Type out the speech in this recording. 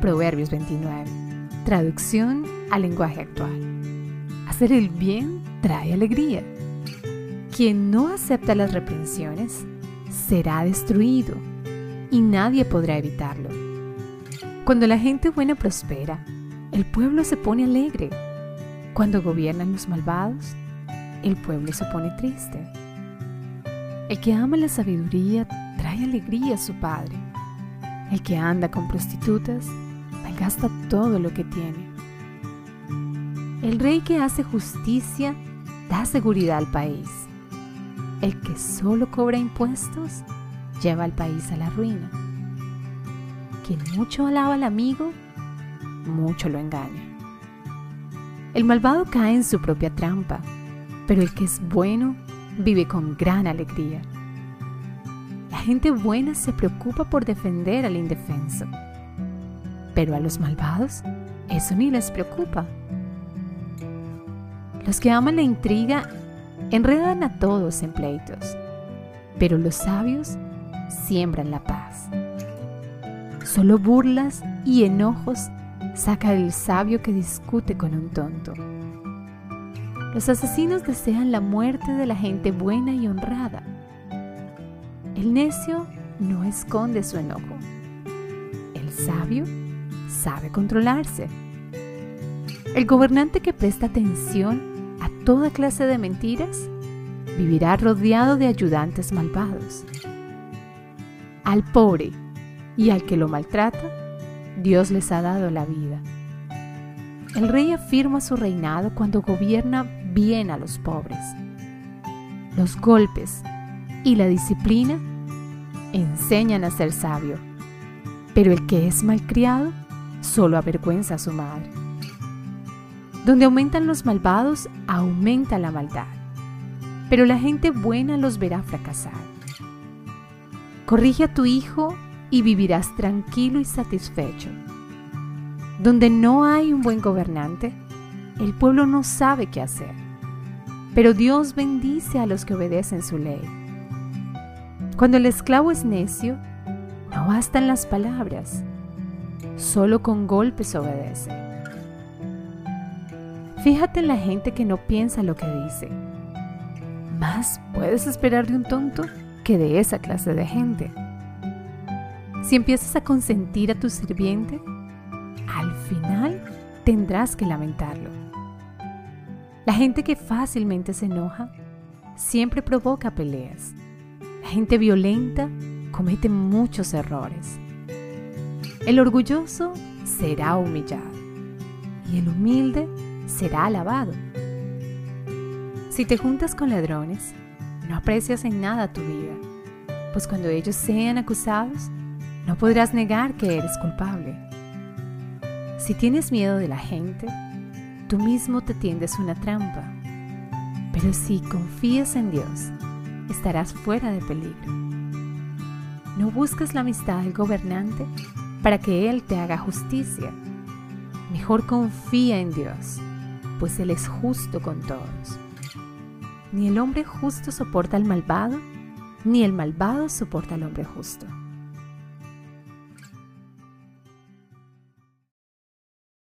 Proverbios 29. Traducción al lenguaje actual. Hacer el bien trae alegría. Quien no acepta las reprensiones será destruido y nadie podrá evitarlo. Cuando la gente buena prospera, el pueblo se pone alegre. Cuando gobiernan los malvados, el pueblo se pone triste. El que ama la sabiduría trae alegría a su padre. El que anda con prostitutas malgasta todo lo que tiene. El rey que hace justicia da seguridad al país. El que solo cobra impuestos lleva al país a la ruina. Quien mucho alaba al amigo, mucho lo engaña. El malvado cae en su propia trampa, pero el que es bueno vive con gran alegría. La gente buena se preocupa por defender al indefenso, pero a los malvados eso ni les preocupa. Los que aman la intriga enredan a todos en pleitos, pero los sabios siembran la paz. Solo burlas y enojos saca el sabio que discute con un tonto. Los asesinos desean la muerte de la gente buena y honrada. El necio no esconde su enojo. El sabio sabe controlarse. El gobernante que presta atención a toda clase de mentiras vivirá rodeado de ayudantes malvados. Al pobre y al que lo maltrata, Dios les ha dado la vida. El rey afirma su reinado cuando gobierna bien a los pobres. Los golpes y la disciplina enseñan a ser sabio, pero el que es malcriado solo avergüenza a su madre. Donde aumentan los malvados, aumenta la maldad, pero la gente buena los verá fracasar. Corrige a tu hijo y vivirás tranquilo y satisfecho. Donde no hay un buen gobernante, el pueblo no sabe qué hacer, pero Dios bendice a los que obedecen su ley. Cuando el esclavo es necio, no bastan las palabras, solo con golpes obedece. Fíjate en la gente que no piensa lo que dice. Más puedes esperar de un tonto que de esa clase de gente. Si empiezas a consentir a tu sirviente, al final tendrás que lamentarlo. La gente que fácilmente se enoja siempre provoca peleas. La gente violenta comete muchos errores. El orgulloso será humillado y el humilde será alabado. Si te juntas con ladrones, no aprecias en nada tu vida, pues cuando ellos sean acusados, no podrás negar que eres culpable. Si tienes miedo de la gente, tú mismo te tiendes una trampa. Pero si confías en Dios, estarás fuera de peligro. No busques la amistad del gobernante para que Él te haga justicia. Mejor confía en Dios, pues Él es justo con todos. Ni el hombre justo soporta al malvado, ni el malvado soporta al hombre justo.